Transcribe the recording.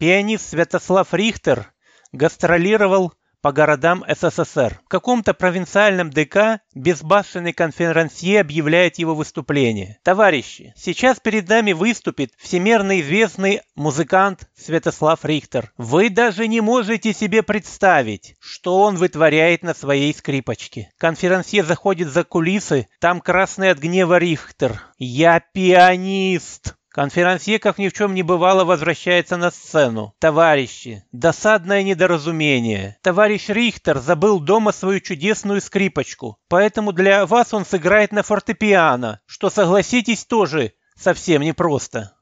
Пианист Святослав Рихтер гастролировал по городам СССР. В каком-то провинциальном ДК безбашенный конферансье объявляет его выступление. Товарищи, сейчас перед нами выступит всемирно известный музыкант Святослав Рихтер. Вы даже не можете себе представить, что он вытворяет на своей скрипочке. Конферансье заходит за кулисы, там красный от гнева Рихтер. «Я пианист!» Конферансье, как ни в чем не бывало, возвращается на сцену. Товарищи, досадное недоразумение. Товарищ Рихтер забыл дома свою чудесную скрипочку, поэтому для вас он сыграет на фортепиано, что, согласитесь, тоже совсем непросто.